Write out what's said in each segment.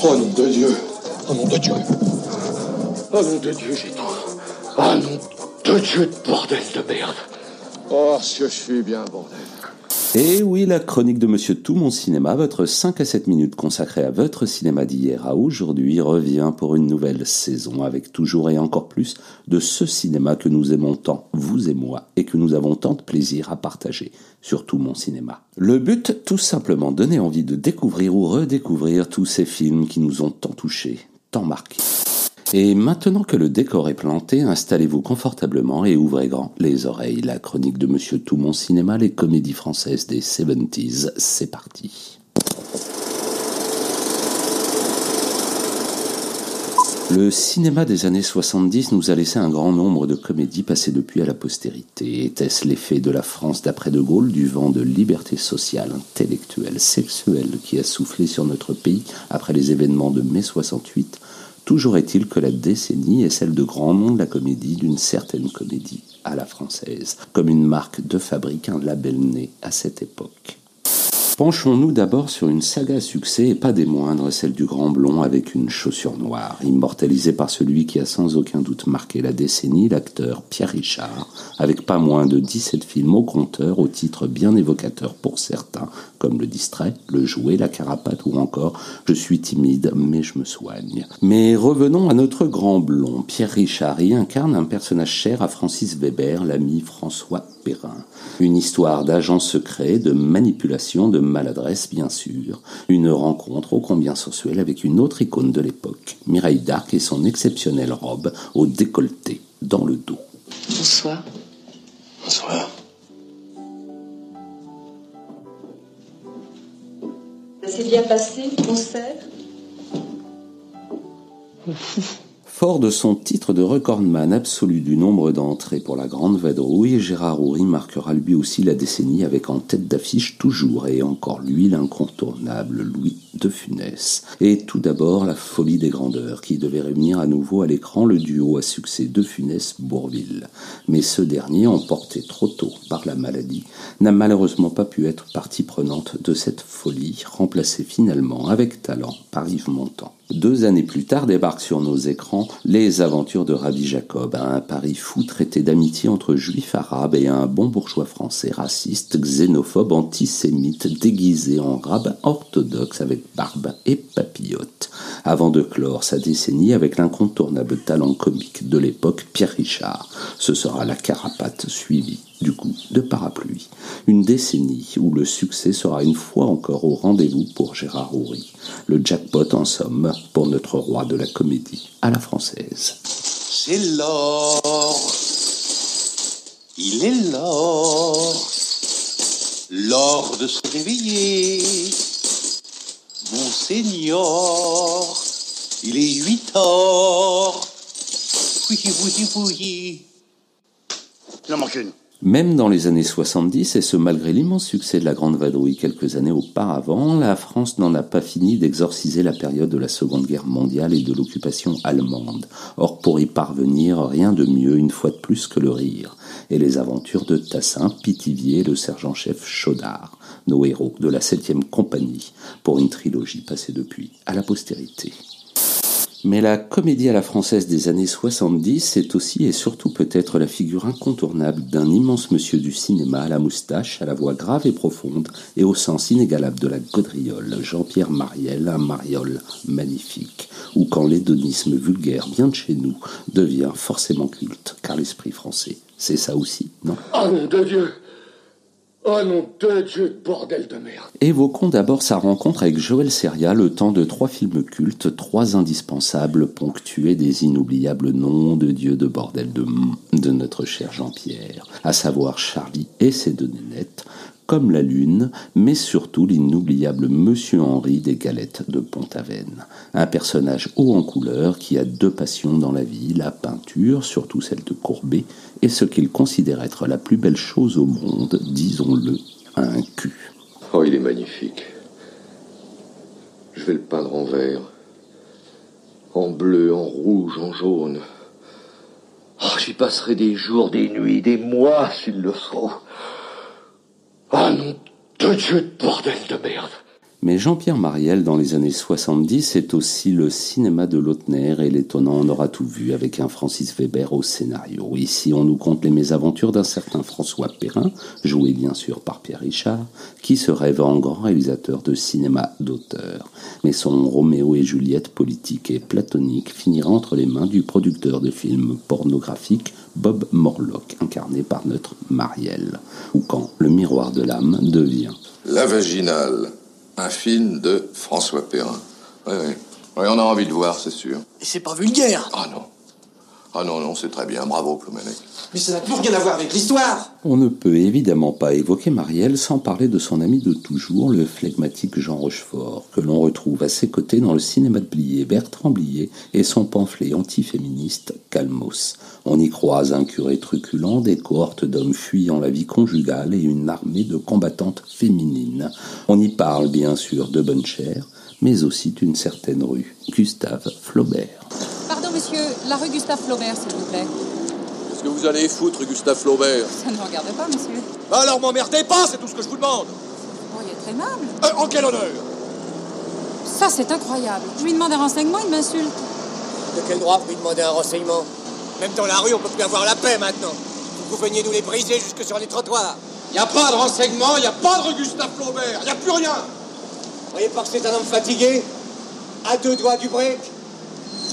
Oh nom de Dieu. Oh nom de Dieu. Oh nom de Dieu, j'ai trop. Oh nom de Dieu, bordel de merde. Oh, ce que je suis bien, bordel et oui, la chronique de Monsieur Tout Mon Cinéma, votre 5 à 7 minutes consacrée à votre cinéma d'hier à aujourd'hui, revient pour une nouvelle saison avec toujours et encore plus de ce cinéma que nous aimons tant, vous et moi, et que nous avons tant de plaisir à partager sur Tout Mon Cinéma. Le but, tout simplement, donner envie de découvrir ou redécouvrir tous ces films qui nous ont tant touchés, tant marqués. Et maintenant que le décor est planté, installez-vous confortablement et ouvrez grand les oreilles. La chronique de Monsieur Tout Mon Cinéma, les comédies françaises des 70s, c'est parti. Le cinéma des années 70 nous a laissé un grand nombre de comédies passées depuis à la postérité. Était-ce l'effet de la France d'après De Gaulle, du vent de liberté sociale, intellectuelle, sexuelle qui a soufflé sur notre pays après les événements de mai 68 Toujours est-il que la décennie est celle de grands noms de la comédie, d'une certaine comédie à la française, comme une marque de fabrique, un label né à cette époque. Penchons-nous d'abord sur une saga succès et pas des moindres, celle du grand blond avec une chaussure noire, immortalisée par celui qui a sans aucun doute marqué la décennie, l'acteur Pierre Richard, avec pas moins de 17 films au compteur, au titre bien évocateur pour certains, comme Le Distrait, Le Jouet, La Carapate ou encore Je suis timide mais je me soigne. Mais revenons à notre grand blond. Pierre Richard y incarne un personnage cher à Francis Weber, l'ami François Perrin. Une histoire d'agent secret, de manipulation, de maladresse bien sûr. Une rencontre ô combien sensuelle avec une autre icône de l'époque, Mireille Darc et son exceptionnelle robe au décolleté dans le dos. Bonsoir. Bonsoir. Ça s'est bien passé, le concert? Fort de son titre de recordman absolu du nombre d'entrées pour la Grande Vadrouille, Gérard Houry marquera lui aussi la décennie avec en tête d'affiche toujours et encore lui l'incontournable Louis de Funès. Et tout d'abord la folie des grandeurs qui devait réunir à nouveau à l'écran le duo à succès de Funès-Bourville. Mais ce dernier, emporté trop tôt par la maladie, n'a malheureusement pas pu être partie prenante de cette folie, remplacée finalement avec talent par Yves Montand. Deux années plus tard débarquent sur nos écrans les aventures de Rabbi Jacob, un Paris fou traité d'amitié entre juifs arabes et un bon bourgeois français raciste, xénophobe, antisémite, déguisé en rabbin orthodoxe avec barbe et papillote, avant de clore sa décennie avec l'incontournable talent comique de l'époque Pierre Richard. Ce sera la carapate suivie du coup de parapluie. Une décennie où le succès sera une fois encore au rendez-vous pour Gérard Houry. Le jackpot en somme pour notre roi de la comédie à la française. C'est l'or. Il est l'or. L'or de se réveiller. Mon Seigneur. Il est huit heures. Oui, oui, oui. Il en manque une. Même dans les années 70, et ce malgré l'immense succès de la Grande Vadrouille quelques années auparavant, la France n'en a pas fini d'exorciser la période de la Seconde Guerre mondiale et de l'occupation allemande. Or, pour y parvenir, rien de mieux une fois de plus que le rire, et les aventures de Tassin, Pitivier et le sergent-chef Chaudard, nos héros de la 7 compagnie, pour une trilogie passée depuis à la postérité. Mais la comédie à la française des années 70, c'est aussi et surtout peut-être la figure incontournable d'un immense monsieur du cinéma à la moustache, à la voix grave et profonde et au sens inégalable de la gaudriole, Jean-Pierre Mariel, un mariole magnifique, ou quand l'hédonisme vulgaire vient de chez nous, devient forcément culte, car l'esprit français, c'est ça aussi, non? Oh Dieu Oh nom de Dieu, bordel de merde. Évoquons d'abord sa rencontre avec Joël Seria, le temps de trois films cultes, trois indispensables, ponctués des inoubliables noms de Dieu de bordel de de notre cher Jean-Pierre, à savoir Charlie et ses deux nénettes, comme la lune, mais surtout l'inoubliable Monsieur Henri des Galettes de Pont-Aven. Un personnage haut en couleur qui a deux passions dans la vie, la peinture, surtout celle de Courbet, et ce qu'il considère être la plus belle chose au monde, disons-le, un cul. Oh, il est magnifique. Je vais le peindre en vert. En bleu, en rouge, en jaune. Oh, J'y passerai des jours, des nuits, des mois s'il le faut. De bordel de merde Mais Jean-Pierre Mariel, dans les années 70, est aussi le cinéma de Lautner et l'étonnant On aura tout vu avec un Francis Weber au scénario. Ici, on nous compte les mésaventures d'un certain François Perrin, joué bien sûr par Pierre Richard, qui se rêve en grand réalisateur de cinéma d'auteur. Mais son Roméo et Juliette politique et platonique finira entre les mains du producteur de films pornographiques Bob Morlock, incarné par notre Mariel. Ou quand Le miroir de l'âme devient La vaginale un film de François Perrin. Oui, oui. Oui, on a envie de voir, c'est sûr. Et c'est pas vulgaire Ah non. Ah non, non, c'est très bien. Bravo, Ploumenec. Mais ça n'a plus rien à voir avec l'histoire On ne peut évidemment pas évoquer Marielle sans parler de son ami de toujours, le flegmatique Jean Rochefort, que l'on retrouve à ses côtés dans le cinéma de Blier, Bertrand Blier et son pamphlet antiféministe Calmos. On y croise un curé truculent, des cohortes d'hommes fuyant la vie conjugale et une armée de combattantes féminines. On y parle bien sûr de bonne chère, mais aussi d'une certaine rue, Gustave Flaubert. Pardon, monsieur, la rue Gustave Flaubert, s'il vous plaît. Qu'est-ce que vous allez foutre, Gustave Flaubert? Ça ne me regarde pas, monsieur. Bah alors m'emmerdez pas, c'est tout ce que je vous demande Oh, il est aimable. Euh, En quel honneur? Ça, c'est incroyable. Je lui demande un renseignement, il m'insulte. De quel droit vous lui demandez un renseignement? Même dans la rue, on peut plus avoir la paix maintenant. Vous veniez nous les briser jusque sur les trottoirs. Y a pas de renseignement, y a pas de rue Gustave Flaubert, y a plus rien Vous voyez pas que c'est un homme fatigué À deux doigts du break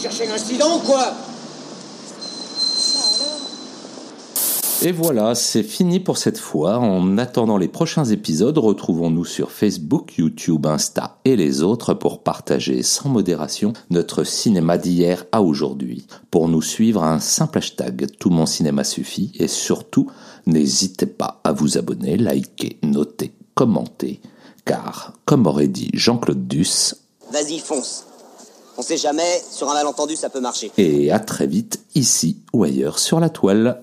Ou quoi Et voilà, c'est fini pour cette fois. En attendant les prochains épisodes, retrouvons-nous sur Facebook, YouTube, Insta et les autres pour partager sans modération notre cinéma d'hier à aujourd'hui. Pour nous suivre, un simple hashtag Tout mon cinéma suffit et surtout, n'hésitez pas à vous abonner, liker, noter, commenter. Car, comme aurait dit Jean-Claude Duss, Vas-y, fonce. On sait jamais, sur un malentendu, ça peut marcher. et à très vite ici ou ailleurs sur la toile.